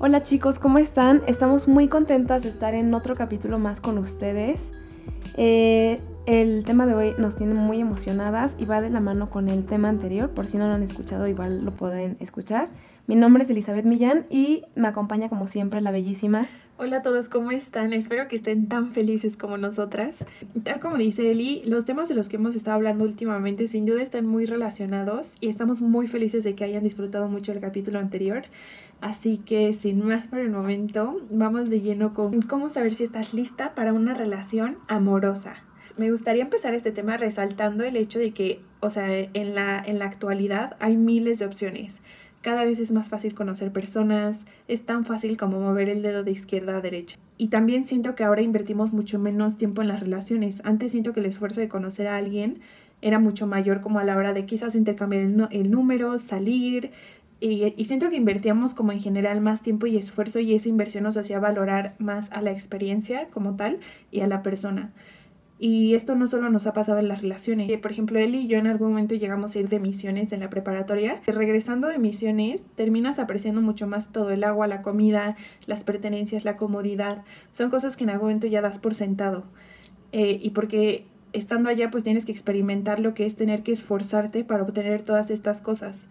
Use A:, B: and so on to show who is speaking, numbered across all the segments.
A: Hola chicos, ¿cómo están? Estamos muy contentas de estar en otro capítulo más con ustedes. Eh, el tema de hoy nos tiene muy emocionadas y va de la mano con el tema anterior, por si no lo han escuchado igual lo pueden escuchar. Mi nombre es Elizabeth Millán y me acompaña como siempre la bellísima.
B: Hola a todos, ¿cómo están? Espero que estén tan felices como nosotras. Tal como dice Eli, los temas de los que hemos estado hablando últimamente sin duda están muy relacionados y estamos muy felices de que hayan disfrutado mucho el capítulo anterior. Así que sin más por el momento, vamos de lleno con cómo saber si estás lista para una relación amorosa. Me gustaría empezar este tema resaltando el hecho de que, o sea, en la, en la actualidad hay miles de opciones. Cada vez es más fácil conocer personas, es tan fácil como mover el dedo de izquierda a derecha. Y también siento que ahora invertimos mucho menos tiempo en las relaciones. Antes siento que el esfuerzo de conocer a alguien era mucho mayor como a la hora de quizás intercambiar el, el número, salir, y, y, siento que invertíamos como en general más tiempo y esfuerzo y esa inversión nos hacía valorar más a la experiencia como tal y a la persona. Y esto no solo nos ha pasado en las relaciones. Por ejemplo, él y yo en algún momento llegamos a ir de misiones en la preparatoria. Regresando de misiones, terminas apreciando mucho más todo el agua, la comida, las pertenencias, la comodidad. Son cosas que en algún momento ya das por sentado. Eh, y porque estando allá pues tienes que experimentar lo que es tener que esforzarte para obtener todas estas cosas.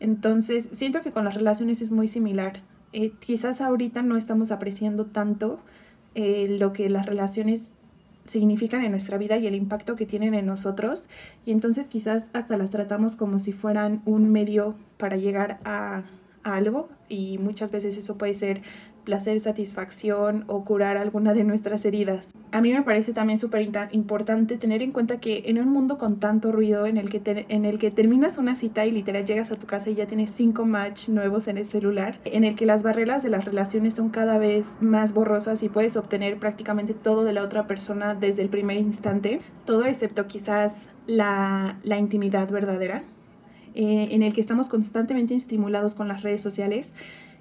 B: Entonces, siento que con las relaciones es muy similar. Eh, quizás ahorita no estamos apreciando tanto eh, lo que las relaciones significan en nuestra vida y el impacto que tienen en nosotros y entonces quizás hasta las tratamos como si fueran un medio para llegar a, a algo y muchas veces eso puede ser placer, satisfacción o curar alguna de nuestras heridas. A mí me parece también súper importante tener en cuenta que en un mundo con tanto ruido en el, que en el que terminas una cita y literal llegas a tu casa y ya tienes cinco match nuevos en el celular, en el que las barreras de las relaciones son cada vez más borrosas y puedes obtener prácticamente todo de la otra persona desde el primer instante, todo excepto quizás la, la intimidad verdadera, eh, en el que estamos constantemente estimulados con las redes sociales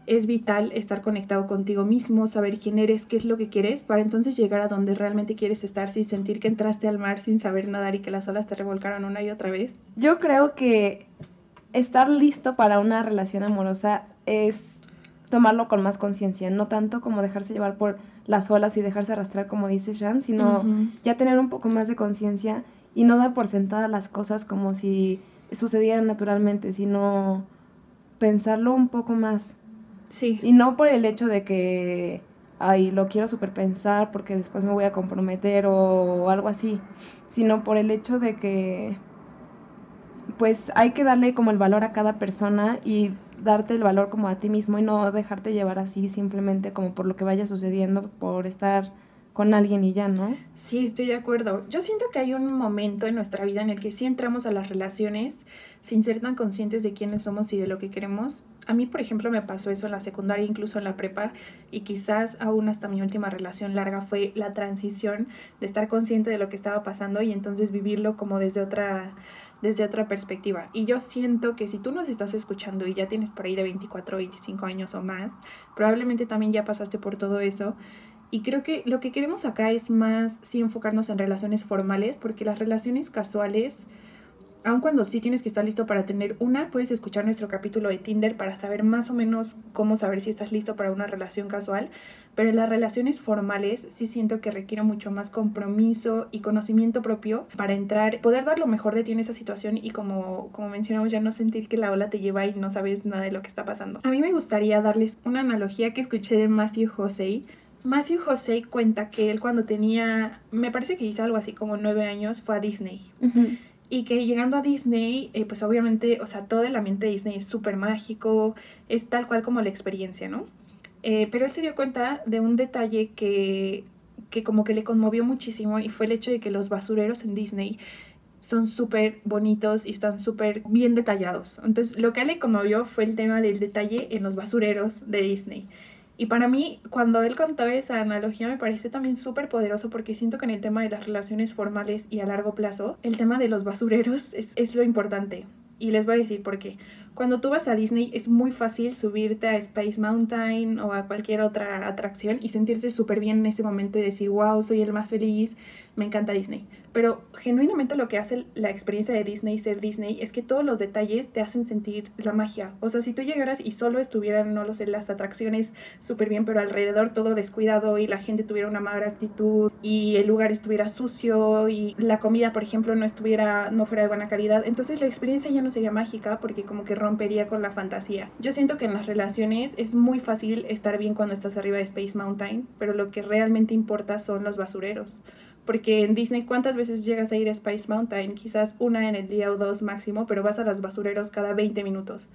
B: es vital estar conectado contigo mismo, saber quién eres, qué es lo que quieres, para entonces llegar a donde realmente quieres estar sin sentir que entraste al mar sin saber nadar y que las olas te revolcaron una y otra vez.
A: Yo creo que estar listo para una relación amorosa es tomarlo con más conciencia, no tanto como dejarse llevar por las olas y dejarse arrastrar como dice Sean, sino ya tener un poco más de conciencia y no dar por sentada las cosas como si sucedieran naturalmente, sino pensarlo un poco más.
B: Sí.
A: Y no por el hecho de que, ay, lo quiero superpensar porque después me voy a comprometer o algo así, sino por el hecho de que, pues hay que darle como el valor a cada persona y darte el valor como a ti mismo y no dejarte llevar así simplemente como por lo que vaya sucediendo, por estar con alguien y ya, ¿no?
B: Sí, estoy de acuerdo. Yo siento que hay un momento en nuestra vida en el que sí entramos a las relaciones sin ser tan conscientes de quiénes somos y de lo que queremos. A mí, por ejemplo, me pasó eso en la secundaria, incluso en la prepa, y quizás aún hasta mi última relación larga fue la transición de estar consciente de lo que estaba pasando y entonces vivirlo como desde otra desde otra perspectiva. Y yo siento que si tú nos estás escuchando y ya tienes por ahí de 24, 25 años o más, probablemente también ya pasaste por todo eso y creo que lo que queremos acá es más, sí, enfocarnos en relaciones formales, porque las relaciones casuales, aun cuando sí tienes que estar listo para tener una, puedes escuchar nuestro capítulo de Tinder para saber más o menos cómo saber si estás listo para una relación casual. Pero en las relaciones formales sí siento que requiere mucho más compromiso y conocimiento propio para entrar, poder dar lo mejor de ti en esa situación y como, como mencionamos ya no sentir que la ola te lleva y no sabes nada de lo que está pasando. A mí me gustaría darles una analogía que escuché de Matthew Jose Matthew Jose cuenta que él cuando tenía, me parece que hizo algo así como nueve años, fue a Disney. Y que llegando a Disney, eh, pues obviamente, o sea, todo el ambiente de Disney es súper mágico, es tal cual como la experiencia, ¿no? Eh, pero él se dio cuenta de un detalle que, que como que le conmovió muchísimo y fue el hecho de que los basureros en Disney son súper bonitos y están súper bien detallados. Entonces, lo que a él le conmovió fue el tema del detalle en los basureros de Disney. Y para mí, cuando él contó esa analogía, me parece también súper poderoso porque siento que en el tema de las relaciones formales y a largo plazo, el tema de los basureros es, es lo importante. Y les voy a decir por qué. Cuando tú vas a Disney es muy fácil subirte a Space Mountain o a cualquier otra atracción y sentirte súper bien en ese momento y decir, wow, soy el más feliz, me encanta Disney. Pero genuinamente lo que hace la experiencia de Disney ser Disney es que todos los detalles te hacen sentir la magia. O sea, si tú llegaras y solo estuvieran, no lo sé, las atracciones súper bien, pero alrededor todo descuidado y la gente tuviera una mala actitud y el lugar estuviera sucio y la comida, por ejemplo, no estuviera, no fuera de buena calidad, entonces la experiencia ya no sería mágica porque como que rompería con la fantasía. Yo siento que en las relaciones es muy fácil estar bien cuando estás arriba de Space Mountain, pero lo que realmente importa son los basureros porque en Disney cuántas veces llegas a ir a Spice Mountain, quizás una en el día o dos máximo, pero vas a los basureros cada 20 minutos.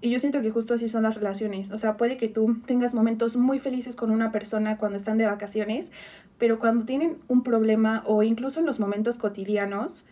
B: Y yo siento que justo así son las relaciones. O sea, puede que tú tengas momentos muy felices con una persona cuando están de vacaciones, pero cuando tienen un problema o incluso en los momentos cotidianos,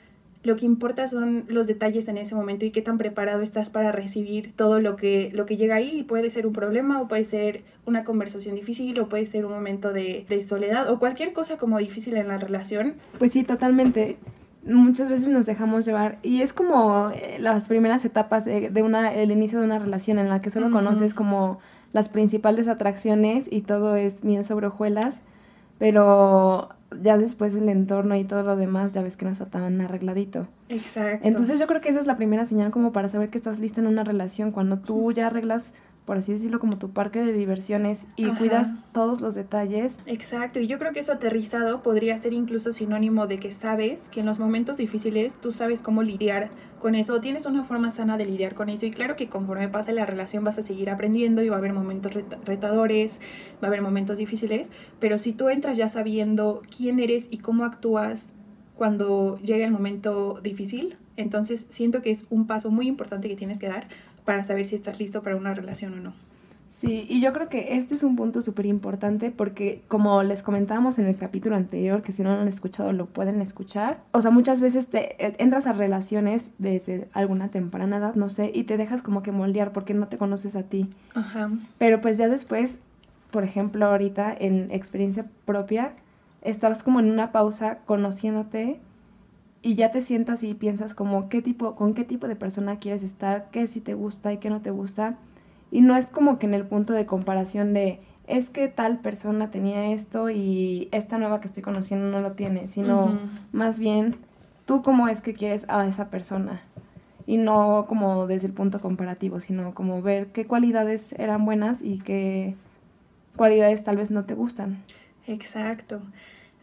B: lo que importa son los detalles en ese momento y qué tan preparado estás para recibir todo lo que, lo que llega ahí. Y puede ser un problema o puede ser una conversación difícil o puede ser un momento de, de soledad o cualquier cosa como difícil en la relación.
A: Pues sí, totalmente muchas veces nos dejamos llevar y es como eh, las primeras etapas de, una el inicio de una relación en la que solo conoces como las principales atracciones y todo es miel sobre hojuelas pero ya después el entorno y todo lo demás ya ves que no está tan arregladito.
B: Exacto.
A: Entonces yo creo que esa es la primera señal como para saber que estás lista en una relación, cuando tú ya arreglas por así decirlo, como tu parque de diversiones y cuidas todos los detalles.
B: Exacto, y yo creo que eso aterrizado podría ser incluso sinónimo de que sabes que en los momentos difíciles tú sabes cómo lidiar con eso, tienes una forma sana de lidiar con eso y claro que conforme pase la relación vas a seguir aprendiendo y va a haber momentos retadores, va a haber momentos difíciles, pero si tú entras ya sabiendo quién eres y cómo actúas cuando llegue el momento difícil, entonces siento que es un paso muy importante que tienes que dar para saber si estás listo para una relación o no.
A: Sí, y yo creo que este es un punto súper importante porque como les comentábamos en el capítulo anterior, que si no lo han escuchado lo pueden escuchar, o sea, muchas veces te eh, entras a relaciones desde alguna temprana edad, no sé, y te dejas como que moldear porque no te conoces a ti.
B: Ajá.
A: Pero pues ya después, por ejemplo, ahorita en experiencia propia, estabas como en una pausa conociéndote y ya te sientas y piensas como qué tipo, con qué tipo de persona quieres estar, qué si te gusta y qué no te gusta. Y no es como que en el punto de comparación de es que tal persona tenía esto y esta nueva que estoy conociendo no lo tiene, sino más bien tú cómo es que quieres a esa persona. Y no como desde el punto comparativo, sino como ver qué cualidades eran buenas y qué cualidades tal vez no te gustan.
B: Exacto.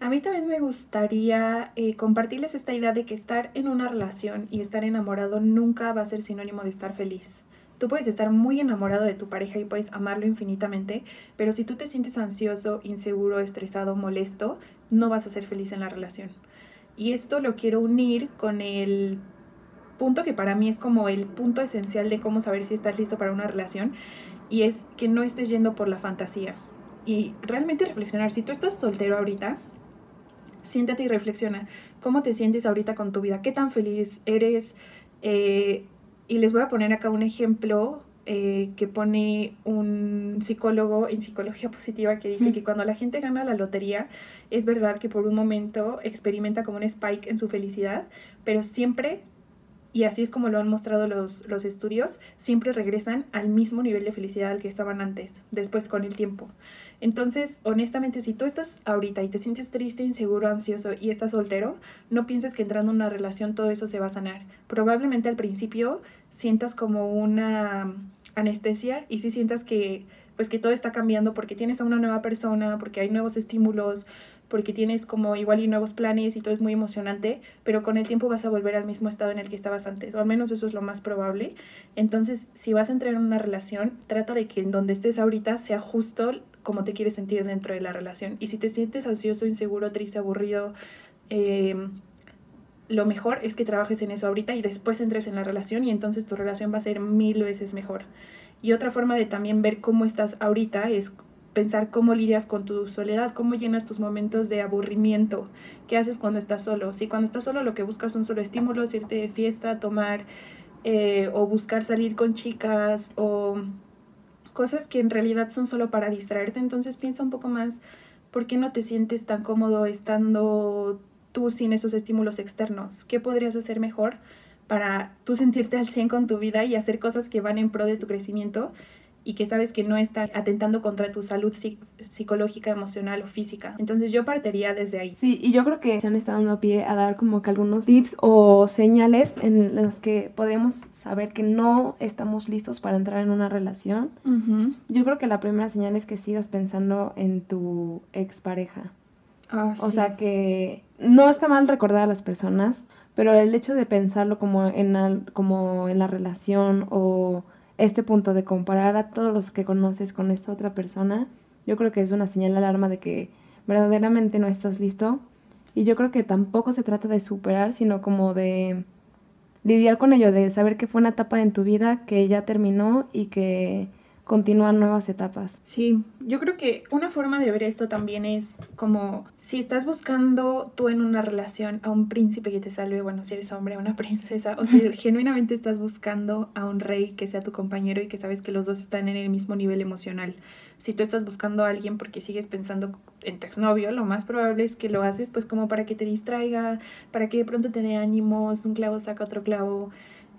B: A mí también me gustaría eh, compartirles esta idea de que estar en una relación y estar enamorado nunca va a ser sinónimo de estar feliz. Tú puedes estar muy enamorado de tu pareja y puedes amarlo infinitamente, pero si tú te sientes ansioso, inseguro, estresado, molesto, no vas a ser feliz en la relación. Y esto lo quiero unir con el punto que para mí es como el punto esencial de cómo saber si estás listo para una relación, y es que no estés yendo por la fantasía. Y realmente reflexionar, si tú estás soltero ahorita, siéntate y reflexiona. ¿Cómo te sientes ahorita con tu vida? ¿Qué tan feliz eres? Eh, y les voy a poner acá un ejemplo eh, que pone un psicólogo en psicología positiva que dice que cuando la gente gana la lotería, es verdad que por un momento experimenta como un spike en su felicidad, pero siempre y así es como lo han mostrado los, los estudios, siempre regresan al mismo nivel de felicidad al que estaban antes, después con el tiempo. Entonces, honestamente, si tú estás ahorita y te sientes triste, inseguro, ansioso y estás soltero, no pienses que entrando en una relación todo eso se va a sanar. Probablemente al principio sientas como una anestesia y si sientas que pues que todo está cambiando porque tienes a una nueva persona, porque hay nuevos estímulos, porque tienes como igual y nuevos planes y todo es muy emocionante, pero con el tiempo vas a volver al mismo estado en el que estabas antes, o al menos eso es lo más probable. Entonces, si vas a entrar en una relación, trata de que en donde estés ahorita sea justo como te quieres sentir dentro de la relación. Y si te sientes ansioso, inseguro, triste, aburrido, eh, lo mejor es que trabajes en eso ahorita y después entres en la relación y entonces tu relación va a ser mil veces mejor. Y otra forma de también ver cómo estás ahorita es pensar cómo lidias con tu soledad, cómo llenas tus momentos de aburrimiento, qué haces cuando estás solo. Si cuando estás solo lo que buscas son solo estímulos, irte de fiesta, tomar eh, o buscar salir con chicas o cosas que en realidad son solo para distraerte, entonces piensa un poco más por qué no te sientes tan cómodo estando tú sin esos estímulos externos, qué podrías hacer mejor para tú sentirte al 100 con tu vida y hacer cosas que van en pro de tu crecimiento y que sabes que no está atentando contra tu salud psicológica, emocional o física. Entonces yo partiría desde ahí.
A: Sí, y yo creo que han está dando pie a dar como que algunos tips o señales en las que podemos saber que no estamos listos para entrar en una relación. Yo creo que la primera señal es que sigas pensando en tu expareja. Ah, o sea que no está mal recordar a las personas, pero el hecho de pensarlo como en, como en la relación o este punto de comparar a todos los que conoces con esta otra persona, yo creo que es una señal de alarma de que verdaderamente no estás listo. Y yo creo que tampoco se trata de superar, sino como de lidiar con ello, de saber que fue una etapa en tu vida que ya terminó y que continúan nuevas etapas.
B: Sí, yo creo que una forma de ver esto también es como si estás buscando tú en una relación a un príncipe que te salve, bueno, si eres hombre, a una princesa, o si genuinamente estás buscando a un rey que sea tu compañero y que sabes que los dos están en el mismo nivel emocional. Si tú estás buscando a alguien porque sigues pensando en tu exnovio, lo más probable es que lo haces pues como para que te distraiga, para que de pronto te dé ánimos, un clavo saca otro clavo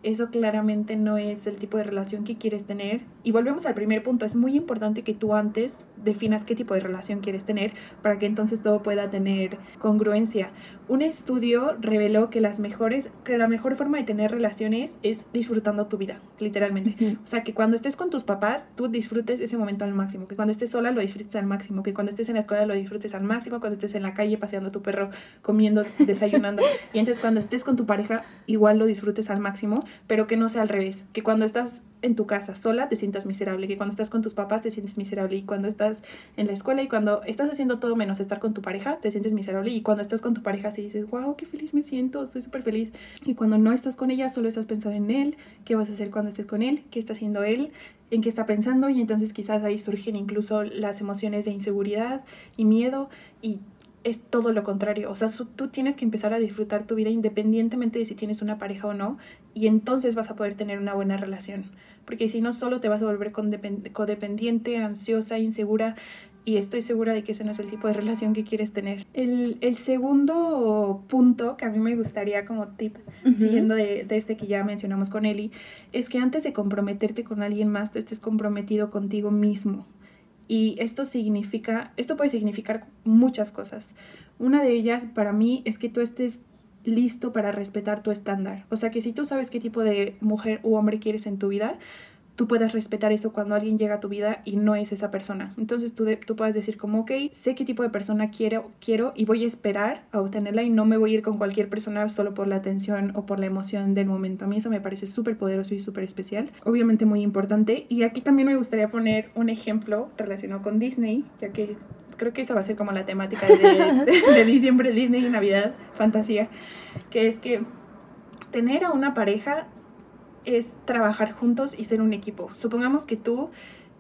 B: eso claramente no es el tipo de relación que quieres tener. Y volvemos al primer punto, es muy importante que tú antes definas qué tipo de relación quieres tener para que entonces todo pueda tener congruencia. Un estudio reveló que las mejores que la mejor forma de tener relaciones es disfrutando tu vida, literalmente. O sea, que cuando estés con tus papás, tú disfrutes ese momento al máximo, que cuando estés sola lo disfrutes al máximo, que cuando estés en la escuela lo disfrutes al máximo, cuando estés en la calle paseando a tu perro, comiendo, desayunando. y entonces cuando estés con tu pareja, igual lo disfrutes al máximo, pero que no sea al revés, que cuando estás en tu casa sola te sientas miserable, que cuando estás con tus papás te sientes miserable y cuando estás en la escuela y cuando estás haciendo todo menos estar con tu pareja te sientes miserable y cuando estás con tu pareja sí dices, wow, qué feliz me siento, estoy súper feliz. Y cuando no estás con ella solo estás pensando en él, qué vas a hacer cuando estés con él, qué está haciendo él, en qué está pensando y entonces quizás ahí surgen incluso las emociones de inseguridad y miedo y es todo lo contrario. O sea, tú tienes que empezar a disfrutar tu vida independientemente de si tienes una pareja o no, y entonces vas a poder tener una buena relación porque si no solo te vas a volver codependiente, ansiosa, insegura y estoy segura de que ese no es el tipo de relación que quieres tener. El, segundo punto que a mí me gustaría como tip, siguiendo de, de, este que ya mencionamos con Eli, es que antes de comprometerte con alguien más, tú estés comprometido contigo mismo. Y esto significa, esto puede significar muchas cosas. Una de ellas para mí es que tú estés listo para respetar tu estándar. O sea que si tú sabes qué tipo de mujer u hombre quieres en tu vida, tú puedes respetar eso cuando alguien llega a tu vida y no es esa persona. Entonces tú, tú puedes decir como, ok, sé qué tipo de persona quiero, quiero y voy a esperar a obtenerla y no me voy a ir con cualquier persona solo por la atención o por la emoción del momento. A mí eso me parece súper poderoso y súper especial. Obviamente muy importante. Y aquí también me gustaría poner un ejemplo relacionado con Disney, ya que creo que esa va a ser como la temática de, de diciembre, Disney y Navidad, fantasía, que es que tener a una pareja es trabajar juntos y ser un equipo. Supongamos que tú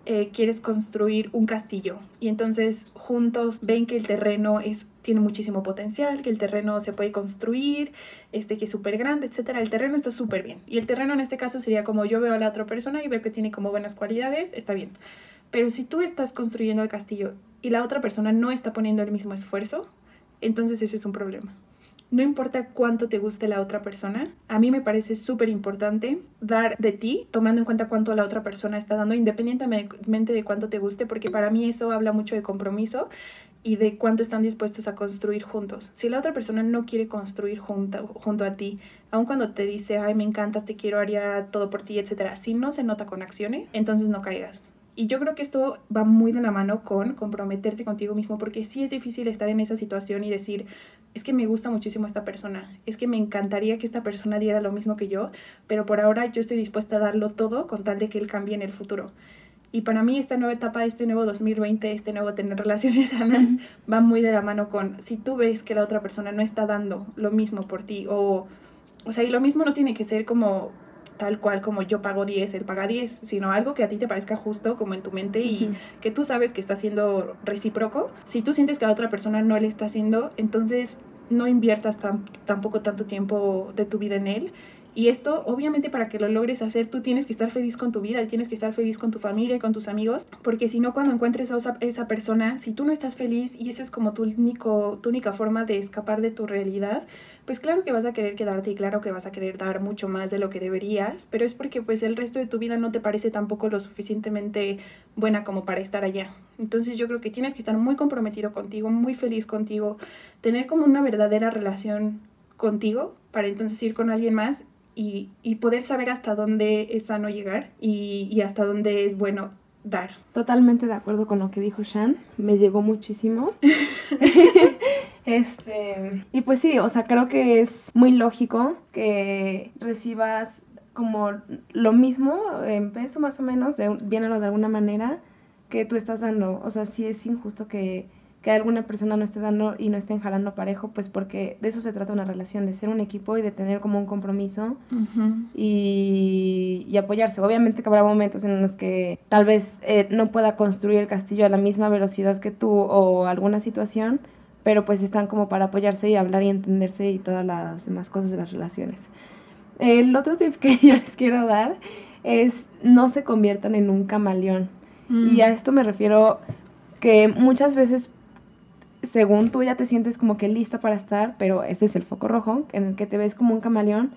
B: eh, quieres construir un castillo y entonces juntos ven que el terreno es, tiene muchísimo potencial, que el terreno se puede construir, este, que es súper grande, etc. El terreno está súper bien. Y el terreno en este caso sería como yo veo a la otra persona y veo que tiene como buenas cualidades, está bien. Pero si tú estás construyendo el castillo y la otra persona no está poniendo el mismo esfuerzo, entonces ese es un problema no importa cuánto te guste la otra persona, a mí me parece súper importante dar de ti, tomando en cuenta cuánto la otra persona está dando, independientemente de cuánto te guste, porque para mí eso habla mucho de compromiso y de cuánto están dispuestos a construir juntos. Si la otra persona no quiere construir junto, junto a ti, aun cuando te dice, ay, me encantas, te quiero, haría todo por ti, etc., si no se nota con acciones, entonces no caigas. Y yo creo que esto va muy de la mano con comprometerte contigo mismo, porque sí es difícil estar en esa situación y decir, es que me gusta muchísimo esta persona, es que me encantaría que esta persona diera lo mismo que yo, pero por ahora yo estoy dispuesta a darlo todo con tal de que él cambie en el futuro. Y para mí esta nueva etapa, este nuevo 2020, este nuevo tener relaciones sanas, va muy de la mano con si tú ves que la otra persona no está dando lo mismo por ti, o, o sea, y lo mismo no tiene que ser como tal cual como yo pago 10, él paga 10, sino algo que a ti te parezca justo como en tu mente y que tú sabes que está siendo recíproco. Si tú sientes que a la otra persona no le está haciendo, entonces no inviertas tampoco tanto tiempo de tu vida en él Y esto, obviamente, para que lo logres hacer, tú tienes que estar feliz con tu vida, tienes que estar feliz con tu familia, con tus amigos, porque si no, cuando encuentres a esa, esa persona, si tú no estás feliz y esa es como tu, único, tu única forma de escapar de tu realidad, pues claro que vas a querer quedarte y claro que vas a querer dar mucho más de lo que deberías, pero es porque pues el resto de tu vida no te parece tampoco lo suficientemente buena como para estar allá. Entonces yo creo que tienes que estar muy comprometido contigo, muy feliz contigo, tener como una verdadera relación contigo para entonces ir con alguien más y, y poder saber hasta dónde es sano llegar y, y hasta dónde es bueno dar.
A: Totalmente de acuerdo con lo que dijo Shan, me llegó muchísimo. este, y pues sí, o sea, creo que es muy lógico que recibas como lo mismo en peso más o menos, de, viéndolo de alguna manera, que tú estás dando. O sea, sí es injusto que que alguna persona no esté dando y no estén jalando parejo, pues porque de eso se trata una relación, de ser un equipo y de tener como un compromiso y, y, apoyarse. Obviamente que habrá momentos en los que tal vez eh, no pueda construir el castillo a la misma velocidad que tú o alguna situación, pero pues están como para apoyarse y hablar y entenderse y todas las demás cosas de las relaciones. El otro tip que yo les quiero dar es no se conviertan en un camaleón. Y mm. a esto me refiero que muchas veces según tú ya te sientes como que lista para estar, pero ese es el foco rojo, en el que te ves como un camaleón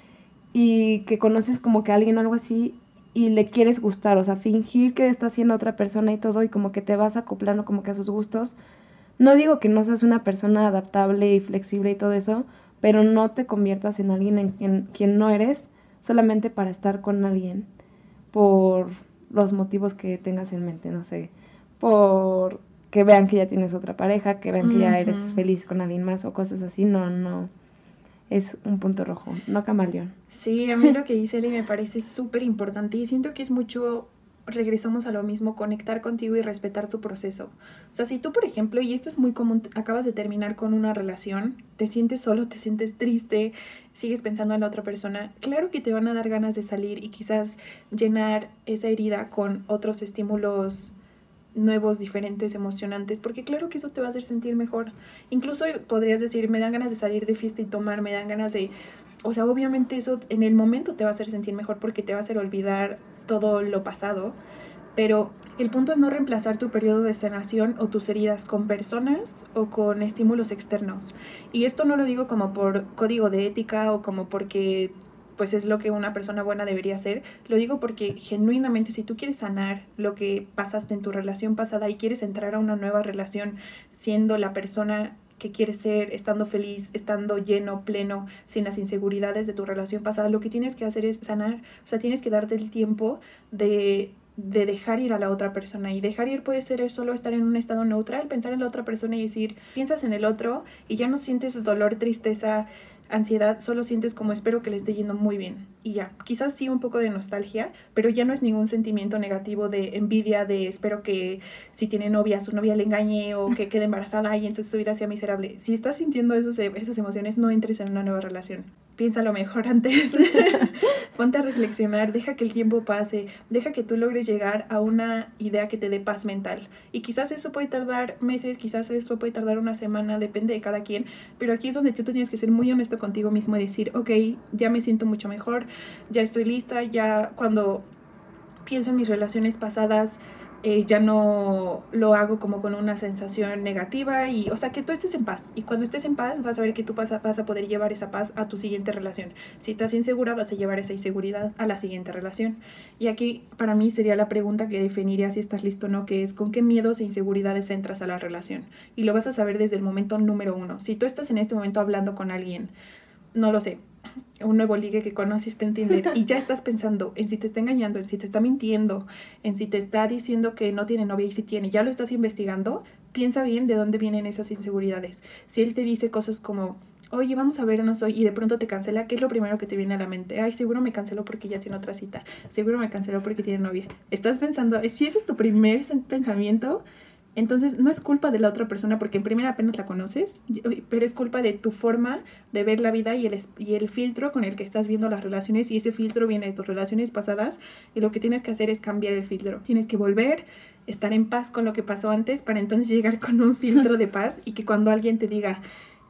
A: y que conoces como que a alguien o algo así y le quieres gustar, o sea, fingir que está siendo otra persona y todo y como que te vas acoplando como que a sus gustos. No digo que no seas una persona adaptable y flexible y todo eso, pero no te conviertas en alguien en quien, quien no eres solamente para estar con alguien por los motivos que tengas en mente, no sé, por que vean que ya tienes otra pareja, que vean que ya eres feliz con alguien más o cosas así, no, no. Es un punto rojo, no camaleón.
B: Sí, a mí lo que dice Eli me parece súper importante y siento que es mucho, regresamos a lo mismo, conectar contigo y respetar tu proceso. O sea, si tú, por ejemplo, y esto es muy común, acabas de terminar con una relación, te sientes solo, te sientes triste, sigues pensando en la otra persona, claro que te van a dar ganas de salir y quizás llenar esa herida con otros estímulos nuevos, diferentes, emocionantes, porque claro que eso te va a hacer sentir mejor. Incluso podrías decir, me dan ganas de salir de fiesta y tomar, me dan ganas de... O sea, obviamente eso en el momento te va a hacer sentir mejor porque te va a hacer olvidar todo lo pasado, pero el punto es no reemplazar tu periodo de sanación o tus heridas con personas o con estímulos externos. Y esto no lo digo como por código de ética o como porque pues es lo que una persona buena debería hacer. Lo digo porque genuinamente si tú quieres sanar lo que pasaste en tu relación pasada y quieres entrar a una nueva relación siendo la persona que quieres ser, estando feliz, estando lleno, pleno, sin las inseguridades de tu relación pasada, lo que tienes que hacer es sanar, o sea, tienes que darte el tiempo de de dejar ir a la otra persona y dejar ir puede ser solo estar en un estado neutral, pensar en la otra persona y decir, piensas en el otro y ya no sientes dolor, tristeza, ansiedad solo sientes como espero que le esté yendo muy bien y ya, quizás sí un poco de nostalgia, pero ya no es ningún sentimiento negativo de envidia, de espero que si tiene novia, su novia le engañe o que quede embarazada y entonces su vida sea miserable. Si estás sintiendo esos, esas emociones, no entres en una nueva relación. Piénsalo mejor antes. Ponte a reflexionar, deja que el tiempo pase, deja que tú logres llegar a una idea que te dé paz mental. Y quizás eso puede tardar meses, quizás eso puede tardar una semana, depende de cada quien, pero aquí es donde tú tienes que ser muy honesto contigo mismo y decir, ok, ya me siento mucho mejor, ya estoy lista, ya cuando pienso en mis relaciones pasadas, eh, ya no lo hago como con una sensación negativa y, o sea, que tú estés en paz. Y cuando estés en paz, vas a ver que tú vas a, vas a poder llevar esa paz a tu siguiente relación. Si estás insegura, vas a llevar esa inseguridad a la siguiente relación. Y aquí, para mí, sería la pregunta que definiría si estás listo o no, que es con qué miedos e inseguridades entras a la relación. Y lo vas a saber desde el momento número uno. Si tú estás en este momento hablando con alguien, no lo sé, un nuevo ligue que conociste en Tinder y ya estás pensando en si te está engañando, en si te está mintiendo, en si te está diciendo que no tiene novia y si tiene, ya lo estás investigando, piensa bien de dónde vienen esas inseguridades. Si él te dice cosas como, oye, vamos a vernos hoy y de pronto te cancela, ¿qué es lo primero que te viene a la mente? Ay, seguro me canceló porque ya tiene otra cita, seguro me canceló porque tiene novia. Estás pensando, si ese es tu primer pensamiento, entonces, no es culpa de la otra persona porque en primera apenas la conoces, pero es culpa de tu forma de ver la vida y el, y el filtro con el que estás viendo las relaciones y ese filtro viene de tus relaciones pasadas y lo que tienes que hacer es cambiar el filtro. Tienes que volver, estar en paz con lo que pasó antes para entonces llegar con un filtro de paz y que cuando alguien te diga,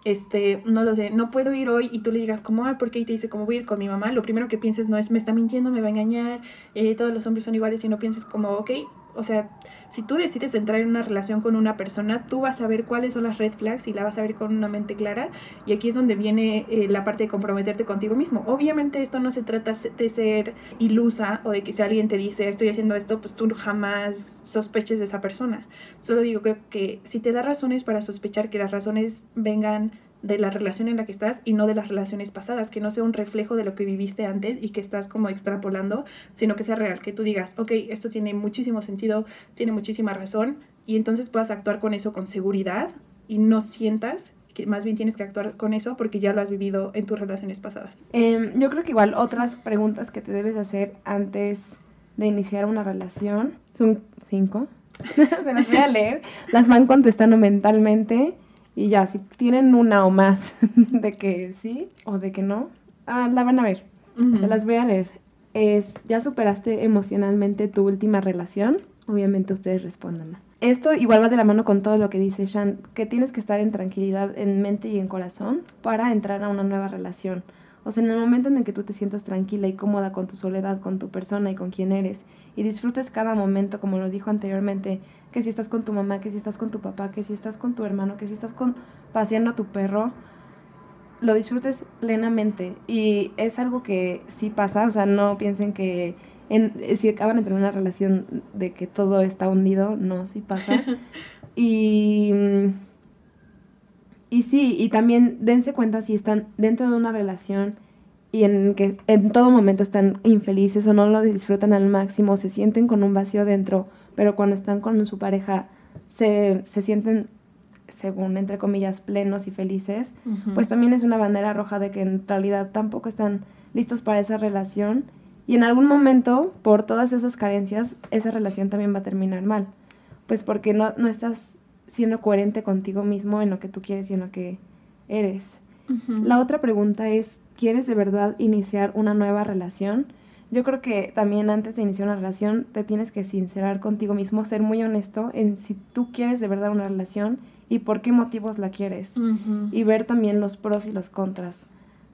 B: este, no lo sé, no puedo ir hoy y tú le digas como, ah, ¿por qué? Y te dice como voy a ir con mi mamá, lo primero que pienses no es, me está mintiendo, me va a engañar, eh, todos los hombres son iguales y no pienses como, ok, o sea, si tú decides entrar en una relación con una persona, tú vas a ver cuáles son las red flags y la vas a ver con una mente clara. Y aquí es donde viene eh, la parte de comprometerte contigo mismo. Obviamente esto no se trata de ser ilusa o de que si alguien te dice estoy haciendo esto, pues tú jamás sospeches de esa persona. Solo digo que, que si te da razones para sospechar que las razones vengan de la relación en la que estás y no de las relaciones pasadas, que no sea un reflejo de lo que viviste antes y que estás como extrapolando, sino que sea real, que tú digas, ok, esto tiene muchísimo sentido, tiene muchísima razón y entonces puedas actuar con eso con seguridad y no sientas que más bien tienes que actuar con eso porque ya lo has vivido en tus relaciones pasadas.
A: Em, yo creo que igual otras preguntas que te debes hacer antes de iniciar una relación son cinco. Se las voy a leer. Las van contestando mentalmente y ya, si tienen una o más de que sí o de que no, ah, la van a ver. Las voy a leer. Es, ¿ya superaste emocionalmente tu última relación? Obviamente ustedes respondan. Esto igual va de la mano con todo lo que dice Shan, que tienes que estar en tranquilidad en mente y en corazón para entrar a una nueva relación. O sea, en el momento en el que tú te sientas tranquila y cómoda con tu soledad, con tu persona y con quien eres, y disfrutes cada momento, como lo dijo anteriormente, que si estás con tu mamá, que si estás con tu papá, que si estás con tu hermano, que si estás con paseando a tu perro, lo disfrutes plenamente. Y es algo que sí pasa, o sea, no piensen que en, si acaban de tener una relación de que todo está hundido, no, sí pasa. y, y sí, y también dense cuenta si están dentro de una relación y en que en todo momento están infelices o no lo disfrutan al máximo, se sienten con un vacío dentro, pero cuando están con su pareja se, se sienten, según entre comillas, plenos y felices, pues también es una bandera roja de que en realidad tampoco están listos para esa relación. Y en algún momento, por todas esas carencias, esa relación también va a terminar mal, pues porque no, no estás siendo coherente contigo mismo en lo que tú quieres y en lo que eres. La otra pregunta es, quieres de verdad iniciar una nueva relación, yo creo que también antes de iniciar una relación te tienes que sincerar contigo mismo, ser muy honesto en si tú quieres de verdad una relación y por qué motivos la quieres. Y ver también los pros y los contras.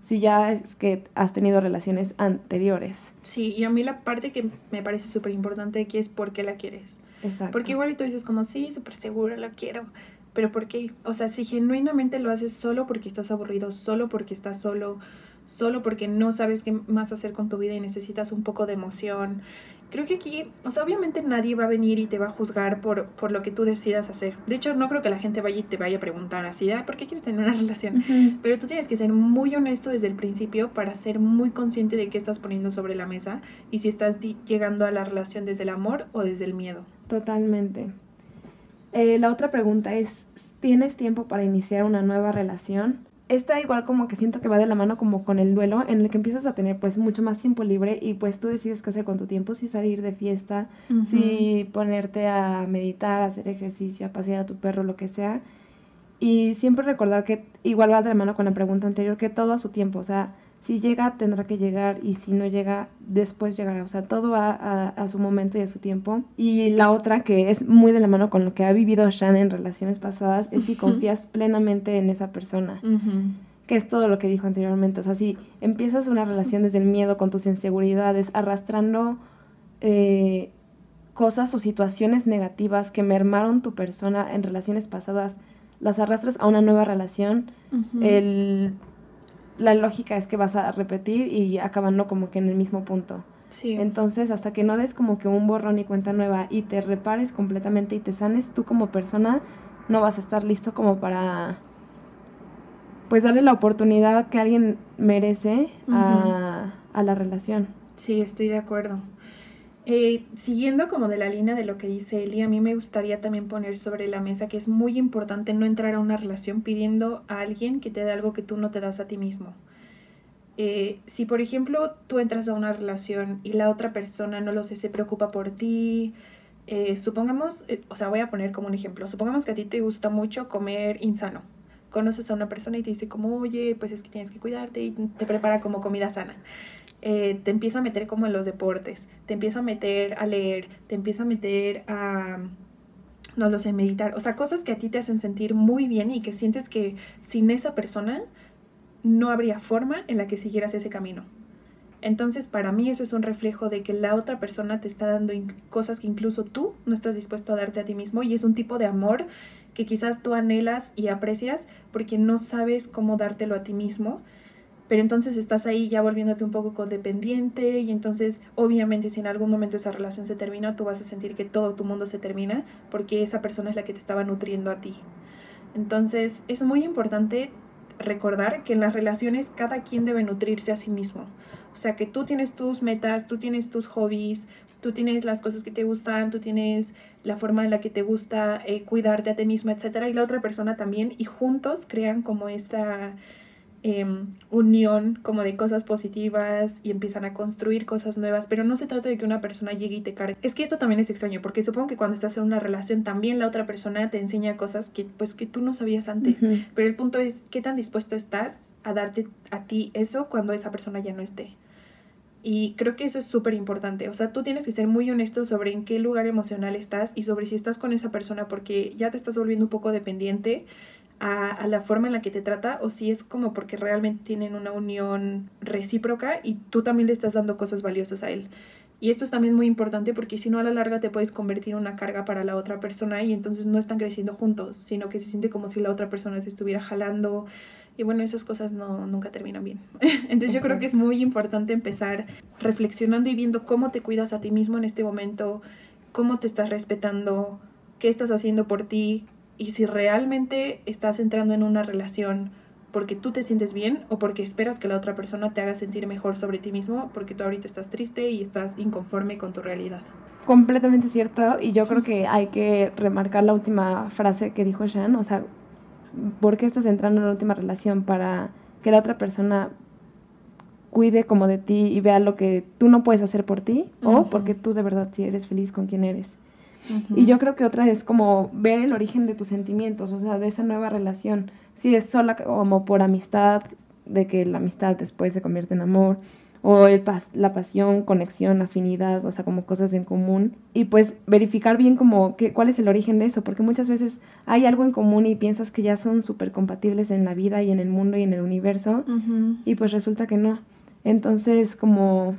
A: Si ya es que has tenido relaciones anteriores.
B: Sí, y a mí la parte que me parece súper importante aquí es por qué la quieres. Exacto. Porque igual tú dices como, sí, súper seguro, la quiero. Pero ¿por qué? O sea, si genuinamente lo haces solo porque estás aburrido, solo porque estás solo, solo porque no sabes qué más hacer con tu vida y necesitas un poco de emoción. Creo que aquí, o sea, obviamente nadie va a venir y te va a juzgar por, por lo que tú decidas hacer. De hecho, no creo que la gente vaya y te vaya a preguntar así, ¿por qué quieres tener una relación? Pero tú tienes que ser muy honesto desde el principio para ser muy consciente de qué estás poniendo sobre la mesa y si estás llegando a la relación desde el amor o desde el miedo.
A: Totalmente. Eh, la otra pregunta es, ¿tienes tiempo para iniciar una nueva relación? Esta igual como que siento que va de la mano como con el duelo, en el que empiezas a tener pues mucho más tiempo libre y pues tú decides qué hacer con tu tiempo, si salir de fiesta, si ponerte a meditar, a hacer ejercicio, a pasear a tu perro, lo que sea. Y siempre recordar que igual va de la mano con la pregunta anterior, que todo a su tiempo, o sea, si llega, tendrá que llegar y si no llega, después llegará. O sea, todo va a, su momento y a su tiempo. Y la otra, que es muy de la mano con lo que ha vivido Shan en relaciones pasadas, es si confías plenamente en esa persona. Que es todo lo que dijo anteriormente. O sea, si empiezas una relación desde el miedo, con tus inseguridades, arrastrando eh, cosas o situaciones negativas que mermaron tu persona en relaciones pasadas, las arrastras a una nueva relación, el la lógica es que vas a repetir y acabando como que en el mismo punto. Sí. Entonces, hasta que no des como que un borrón y cuenta nueva y te repares completamente y te sanes tú como persona, no vas a estar listo como para pues darle la oportunidad que alguien merece a, a la relación.
B: Sí, estoy de acuerdo. Eh, siguiendo como de la línea de lo que dice Eli, a mí me gustaría también poner sobre la mesa que es muy importante no entrar a una relación pidiendo a alguien que te dé algo que tú no te das a ti mismo. Eh, si por ejemplo tú entras a una relación y la otra persona, no lo sé, se preocupa por ti, eh, supongamos, o sea, voy a poner como un ejemplo, supongamos que a ti te gusta mucho comer insano. Conoces a una persona y te dice como, oye, pues es que tienes que cuidarte y te prepara como comida sana. Eh, te empieza a meter como en los deportes, te empieza a meter a leer, te empieza a meter a, no lo sé, meditar, o sea, cosas que a ti te hacen sentir muy bien y que sientes que sin esa persona no habría forma en la que siguieras ese camino. Entonces, para mí eso es un reflejo de que la otra persona te está dando cosas que incluso tú no estás dispuesto a darte a ti mismo y es un tipo de amor que quizás tú anhelas y aprecias porque no sabes cómo dártelo a ti mismo. Pero entonces estás ahí ya volviéndote un poco codependiente y entonces obviamente si en algún momento esa relación se termina, tú vas a sentir que todo tu mundo se termina porque esa persona es la que te estaba nutriendo a ti. Entonces es muy importante recordar que en las relaciones cada quien debe nutrirse a sí mismo. O sea, que tú tienes tus metas, tú tienes tus hobbies, tú tienes las cosas que te gustan, tú tienes la forma en la que te gusta eh, cuidarte a ti misma, etcétera, y la otra persona también, y juntos crean como esta Em, unión como de cosas positivas y empiezan a construir cosas nuevas, pero no se trata de que una persona llegue y te cargue. Es que esto también es extraño, porque supongo que cuando estás en una relación también la otra persona te enseña cosas que pues que tú no sabías antes, pero el punto es qué tan dispuesto estás a darte a ti eso cuando esa persona ya no esté. Y creo que eso es súper importante. O sea, tú tienes que ser muy honesto sobre en qué lugar emocional estás y sobre si estás con esa persona porque ya te estás volviendo un poco dependiente a, la forma en la que te trata o si es como porque realmente tienen una unión recíproca y tú también le estás dando cosas valiosas a él. Y esto es también muy importante porque si no a la larga te puedes convertir en una carga para la otra persona y entonces no están creciendo juntos, sino que se siente como si la otra persona te estuviera jalando y bueno, esas cosas no, nunca terminan bien. entonces yo creo que es muy importante empezar reflexionando y viendo cómo te cuidas a ti mismo en este momento, cómo te estás respetando, qué estás haciendo por ti, y si realmente estás entrando en una relación porque tú te sientes bien o porque esperas que la otra persona te haga sentir mejor sobre ti mismo porque tú ahorita estás triste y estás inconforme con tu realidad.
A: Completamente cierto y yo creo que hay que remarcar la última frase que dijo Shan, o sea, ¿por qué estás entrando en una última relación para que la otra persona cuide como de ti y vea lo que tú no puedes hacer por ti o porque tú de verdad sí eres feliz con quien eres? Y yo creo que otra es como ver el origen de tus sentimientos, o sea, de esa nueva relación. Si es sola como por amistad, de que la amistad después se convierte en amor, o el la pasión, conexión, afinidad, o sea, como cosas en común. Y pues verificar bien como que, cuál es el origen de eso, porque muchas veces hay algo en común y piensas que ya son súper compatibles en la vida y en el mundo y en el universo, y pues resulta que no. Entonces, como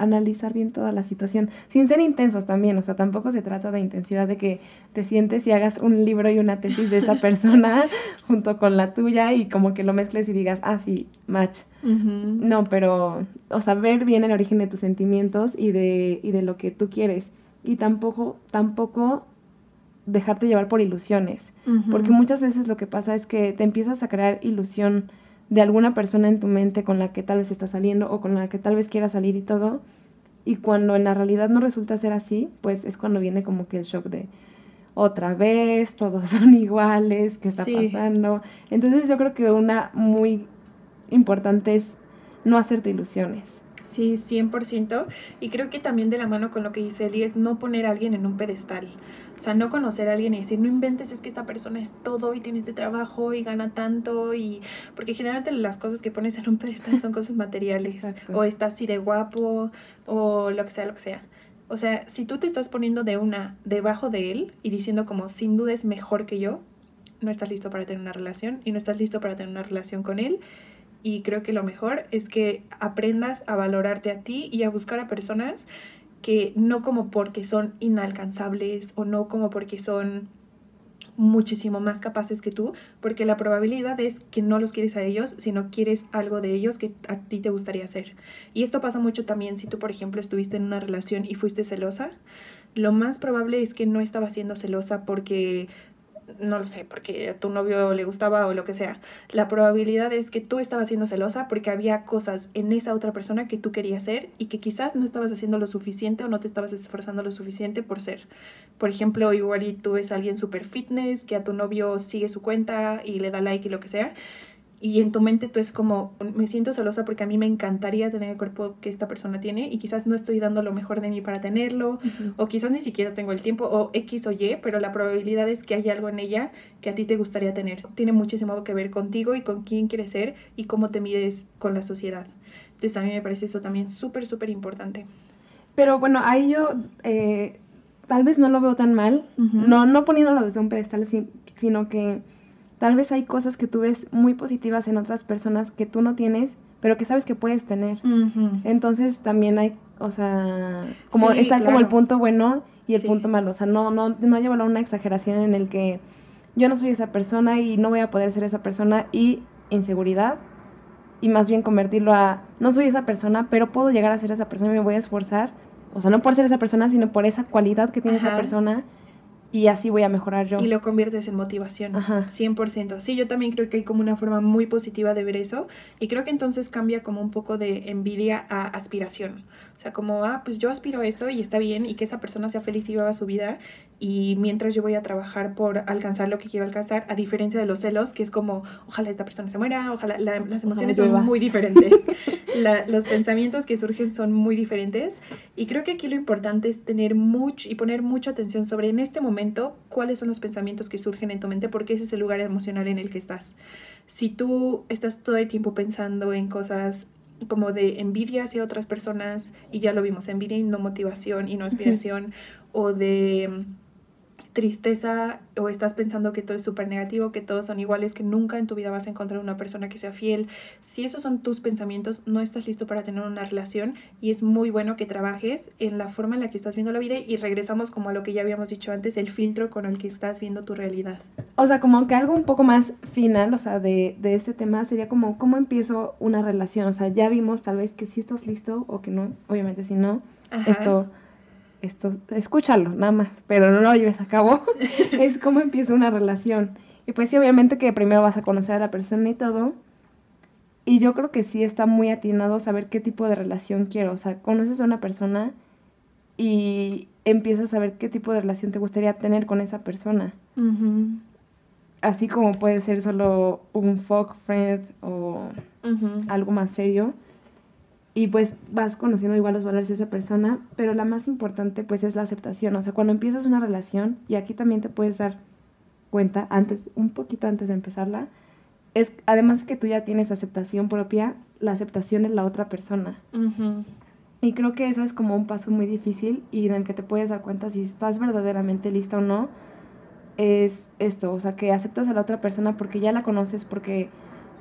A: analizar bien toda la situación, sin ser intensos también, o sea, tampoco se trata de intensidad de que te sientes y hagas un libro y una tesis de esa persona junto con la tuya y como que lo mezcles y digas, ah, sí, match. No, pero, o sea, ver bien el origen de tus sentimientos y de, y de lo que tú quieres. Y tampoco, tampoco dejarte llevar por ilusiones, porque muchas veces lo que pasa es que te empiezas a crear ilusión de alguna persona en tu mente con la que tal vez estás saliendo o con la que tal vez quieras salir y todo. Y cuando en la realidad no resulta ser así, pues es cuando viene como que el shock de otra vez, todos son iguales, ¿qué está pasando? Entonces yo creo que una muy importante es no hacerte ilusiones.
B: Sí, 100%. Y creo que también de la mano con lo que dice Eli es no poner a alguien en un pedestal. O sea, no conocer a alguien y decir, no inventes, es que esta persona es todo y tiene este trabajo y gana tanto y... Porque generalmente las cosas que pones en un pedestal son cosas materiales. O está así de guapo o lo que sea, lo que sea. O sea, si tú te estás poniendo de una debajo de él y diciendo como sin duda es mejor que yo, no estás listo para tener una relación y no estás listo para tener una relación con él. Y creo que lo mejor es que aprendas a valorarte a ti y a buscar a personas que no como porque son inalcanzables o no como porque son muchísimo más capaces que tú, porque la probabilidad es que no los quieres a ellos, sino quieres algo de ellos que a ti te gustaría hacer. Y esto pasa mucho también si tú, por ejemplo, estuviste en una relación y fuiste celosa. Lo más probable es que no estaba siendo celosa porque no lo sé, porque a tu novio le gustaba o lo que sea, la probabilidad es que tú estabas siendo celosa porque había cosas en esa otra persona que tú querías ser y que quizás no estabas haciendo lo suficiente o no te estabas esforzando lo suficiente por ser. Por ejemplo, igual y tú ves a alguien super fitness que a tu novio sigue su cuenta y le da like y lo que sea, y en tu mente tú es como, me siento celosa porque a mí me encantaría tener el cuerpo que esta persona tiene y quizás no estoy dando lo mejor de mí para tenerlo, o quizás ni siquiera tengo el tiempo, o X o Y, pero la probabilidad es que hay algo en ella que a ti te gustaría tener. Tiene muchísimo que ver contigo y con quién quieres ser y cómo te mides con la sociedad. Entonces a mí me parece eso también súper, súper importante.
A: Pero bueno, ahí yo... Eh tal vez no lo veo tan mal, no, no poniéndolo desde un pedestal, sino que tal vez hay cosas que tú ves muy positivas en otras personas que tú no tienes, pero que sabes que puedes tener. Entonces también hay, o sea, como está como el punto bueno y el punto malo, o sea, no, no, no llevarlo a una exageración en el que yo no soy esa persona y no voy a poder ser esa persona y inseguridad y más bien convertirlo a no soy esa persona, pero puedo llegar a ser esa persona y me voy a esforzar. O sea, no por ser esa persona, sino por esa cualidad que tiene esa persona y así voy a mejorar yo.
B: Y lo conviertes en motivación, Ajá. 100%. Sí, yo también creo que hay como una forma muy positiva de ver eso y creo que entonces cambia como un poco de envidia a aspiración. O sea, como, ah, pues yo aspiro a eso y está bien y que esa persona sea feliz y viva su vida y mientras yo voy a trabajar por alcanzar lo que quiero alcanzar, a diferencia de los celos, que es como, ojalá esta persona se muera, ojalá, las emociones son muy diferentes, los pensamientos que surgen son muy diferentes y creo que aquí lo importante es tener mucho y poner mucha atención sobre en este momento cuáles son los pensamientos que surgen en tu mente porque ese es el lugar emocional en el que estás. Si tú estás todo el tiempo pensando en cosas como de envidia hacia otras personas, y ya lo vimos, envidia y no motivación y no aspiración, o de tristeza o estás pensando que todo es súper negativo, que todos son iguales, que nunca en tu vida vas a encontrar una persona que sea fiel. Si esos son tus pensamientos, no estás listo para tener una relación y es muy bueno que trabajes en la forma en la que estás viendo la vida y regresamos como a lo que ya habíamos dicho antes, el filtro con el que estás viendo tu realidad.
A: O sea, como que algo un poco más final, o sea, de, de este tema sería como, ¿cómo empiezo una relación? O sea, ya vimos tal vez que si estás listo o que no, obviamente si no, esto esto, escúchalo, nada más, pero no lo lleves a cabo, es cómo empieza una relación. Y pues sí, obviamente que primero vas a conocer a la persona y todo. Y yo creo que sí está muy atinado saber qué tipo de relación quiero. O sea, conoces a una persona y empiezas a saber qué tipo de relación te gustaría tener con esa persona. Así como puede ser solo un folk friend o algo más serio y pues vas conociendo igual los valores de esa persona, pero la más importante pues es la aceptación, o sea, cuando empiezas una relación, y aquí también te puedes dar cuenta antes, un poquito antes de empezarla, es además que tú ya tienes aceptación propia, la aceptación de la otra persona. Y creo que eso es como un paso muy difícil y en el que te puedes dar cuenta si estás verdaderamente lista o no, es esto, o sea, que aceptas a la otra persona porque ya la conoces, porque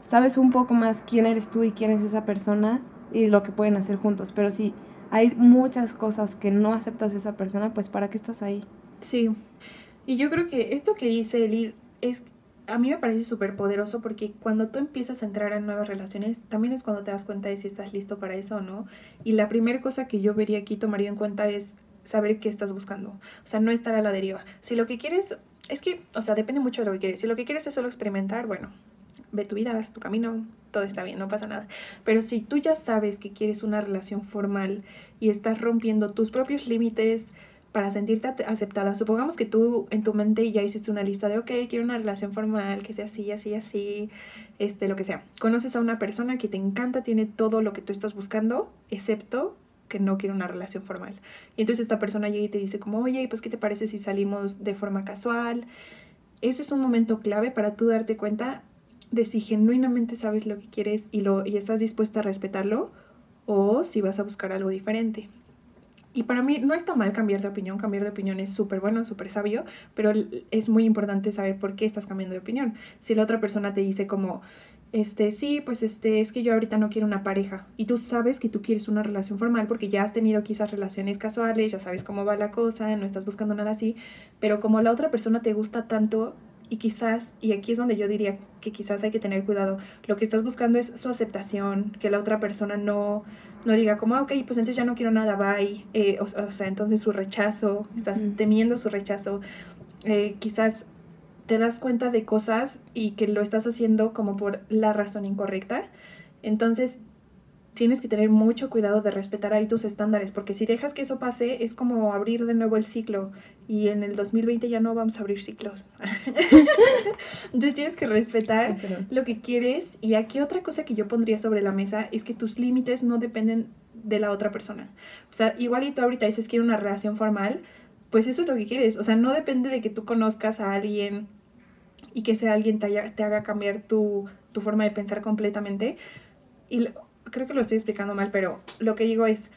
A: sabes un poco más quién eres tú y quién es esa persona y lo que pueden hacer juntos. Pero si hay muchas cosas que no aceptas de esa persona, pues ¿para qué estás ahí?
B: Sí. Y yo creo que esto que dice Eli es a mí me parece súper poderoso porque cuando tú empiezas a entrar en nuevas relaciones, también es cuando te das cuenta de si estás listo para eso o no. Y la primera cosa que yo vería aquí, tomaría en cuenta es saber qué estás buscando. O sea, no estar a la deriva. Si lo que quieres, es que, o sea, depende mucho de lo que quieres. Si lo que quieres es solo experimentar, bueno, ve tu vida, haz tu camino, todo está bien, no pasa nada. Pero si tú ya sabes que quieres una relación formal y estás rompiendo tus propios límites para sentirte aceptada, supongamos que tú en tu mente ya hiciste una lista de, ok, quiero una relación formal, que sea así, así, así, este, lo que sea. Conoces a una persona que te encanta, tiene todo lo que tú estás buscando, excepto que no quiere una relación formal. Y entonces esta persona llega y te dice como, oye, pues ¿qué te parece si salimos de forma casual? Ese es un momento clave para tú darte cuenta de si genuinamente sabes lo que quieres y, lo, y estás dispuesta a respetarlo o si vas a buscar algo diferente. Y para mí no está mal cambiar de opinión, cambiar de opinión es súper bueno, súper sabio, pero es muy importante saber por qué estás cambiando de opinión. Si la otra persona te dice como, este, sí, pues este, es que yo ahorita no quiero una pareja y tú sabes que tú quieres una relación formal porque ya has tenido quizás relaciones casuales, ya sabes cómo va la cosa, no estás buscando nada así, pero como la otra persona te gusta tanto y quizás, y aquí es donde yo diría que quizás hay que tener cuidado, lo que estás buscando es su aceptación, que la otra persona no, no diga como, ah, ok, pues entonces ya no quiero nada, bye, eh, o, sea, entonces su rechazo, estás temiendo su rechazo, eh, quizás te das cuenta de cosas y que lo estás haciendo como por la razón incorrecta, entonces tienes que tener mucho cuidado de respetar ahí tus estándares, porque si dejas que eso pase, es como abrir de nuevo el ciclo y en el 2020 ya no vamos a abrir ciclos. Entonces tienes que respetar lo que quieres y aquí otra cosa que yo pondría sobre la mesa es que tus límites no dependen de la otra persona. O sea, igual y tú ahorita dices que una relación formal, pues eso es lo que quieres. O sea, no depende de que tú conozcas a alguien y que ese alguien te, te haga cambiar tu, tu forma de pensar completamente. Y creo que lo estoy explicando mal, pero lo que digo es,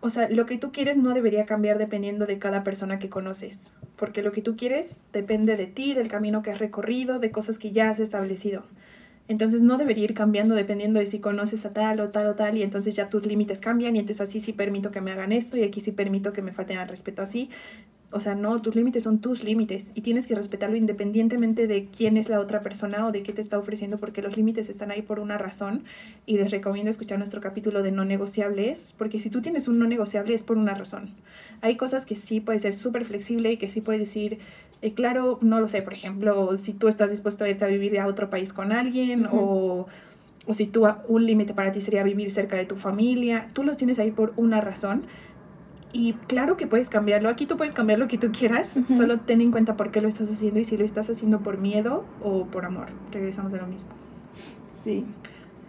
B: o sea, lo que tú quieres no debería cambiar dependiendo de cada persona que conoces, porque lo que tú quieres depende de ti, del camino que has recorrido, de cosas que ya has establecido. Entonces no debería ir cambiando dependiendo de si conoces a tal o tal o tal y entonces ya tus límites cambian y entonces así sí permito que me hagan esto y aquí sí permito que me falten al respeto así. O sea, no, tus límites son tus límites y tienes que respetarlo independientemente de quién es la otra persona o de qué te está ofreciendo, porque los límites están ahí por una razón. Y les recomiendo escuchar nuestro capítulo de no negociables, porque si tú tienes un no negociable es por una razón. Hay cosas que sí puedes ser súper flexible y que sí puedes decir, eh, claro, no lo sé, por ejemplo, si tú estás dispuesto a irte a vivir a otro país con alguien o o si tú un límite para ti sería vivir cerca de tu familia, tú los tienes ahí por una razón y claro que puedes cambiarlo. Aquí tú puedes cambiar lo que tú quieras. Solo ten en cuenta por qué lo estás haciendo y si lo estás haciendo por miedo o por amor. Regresamos a lo mismo.
A: Sí.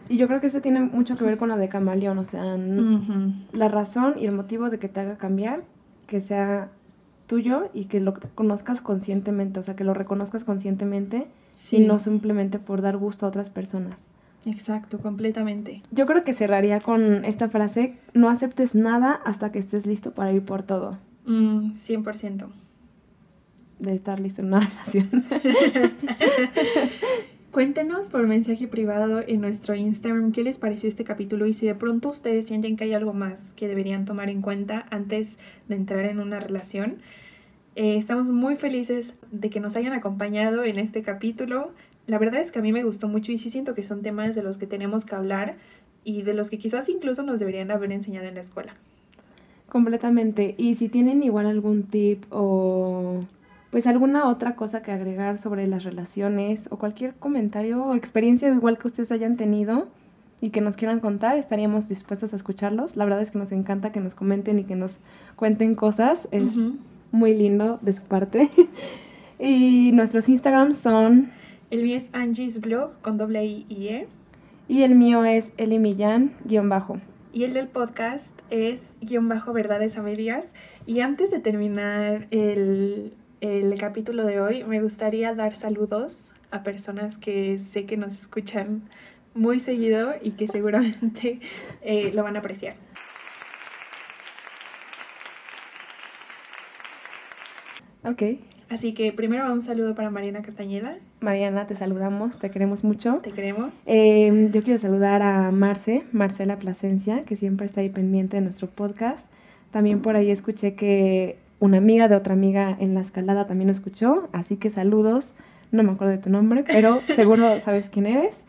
A: Y yo creo que eso tiene mucho que ver con la de camaleón. O sea, la razón y el motivo de que te haga cambiar, que sea tuyo y que lo conozcas conscientemente. O sea, que lo reconozcas conscientemente y no simplemente por dar gusto a otras personas.
B: Exacto, completamente.
A: Yo creo que cerraría con esta frase, no aceptes nada hasta que estés listo para ir por todo.
B: Mm, 100%.
A: De estar listo en una relación.
B: Cuéntenos por mensaje privado en nuestro Instagram qué les pareció este capítulo y si de pronto ustedes sienten que hay algo más que deberían tomar en cuenta antes de entrar en una relación. Eh, estamos muy felices de que nos hayan acompañado en este capítulo la verdad es que a mí me gustó mucho y sí siento que son temas de los que tenemos que hablar y de los que quizás incluso nos deberían haber enseñado en la escuela.
A: Completamente. Y si tienen igual algún tip o pues alguna otra cosa que agregar sobre las relaciones o cualquier comentario o experiencia igual que ustedes hayan tenido y que nos quieran contar, estaríamos dispuestos a escucharlos. La verdad es que nos encanta que nos comenten y que nos cuenten cosas. Es muy lindo de su parte. y nuestros Instagrams son
B: el mío es Angie's Blog con doble I y E.
A: Y el mío es Eli Millán, guion bajo.
B: Y el del podcast es guion bajo verdades a medias. Y antes de terminar el, capítulo de hoy, me gustaría dar saludos a personas que sé que nos escuchan muy seguido y que seguramente eh, lo van a apreciar.
A: Ok.
B: Así que primero un saludo para Mariana Castañeda.
A: Mariana, te saludamos, te queremos mucho.
B: Te queremos.
A: Em, yo quiero saludar a Marce, Marcela Plasencia, que siempre está ahí pendiente de nuestro podcast. También por ahí escuché que una amiga de otra amiga en la escalada también lo escuchó, así que saludos. No me acuerdo de tu nombre, pero seguro sabes quién eres.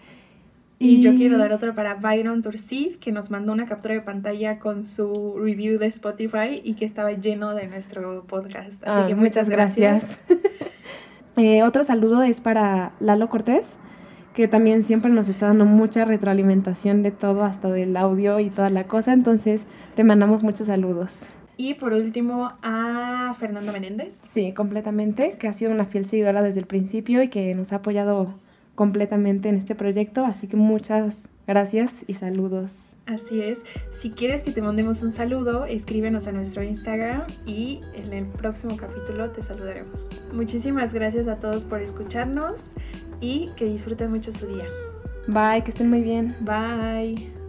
B: Y, yo quiero dar otro para Byron Tursif, que nos mandó una captura de pantalla con su review de Spotify y que estaba lleno de nuestro podcast. Así
A: ah,
B: que
A: muchas, gracias. Eh, otro saludo es para Lalo Cortés, que también siempre nos está dando mucha retroalimentación de todo, hasta del audio y toda la cosa. Entonces, te mandamos muchos saludos.
B: Y por último, a Fernando Menéndez.
A: Sí, completamente, que ha sido una fiel seguidora desde el principio y que nos ha apoyado completamente en este proyecto, así que muchas gracias y saludos.
B: Así es, si quieres que te mandemos un saludo, escríbenos a nuestro Instagram y en el próximo capítulo te saludaremos. Muchísimas gracias a todos por escucharnos y que disfruten mucho su día.
A: Bye, que estén muy bien.
B: Bye.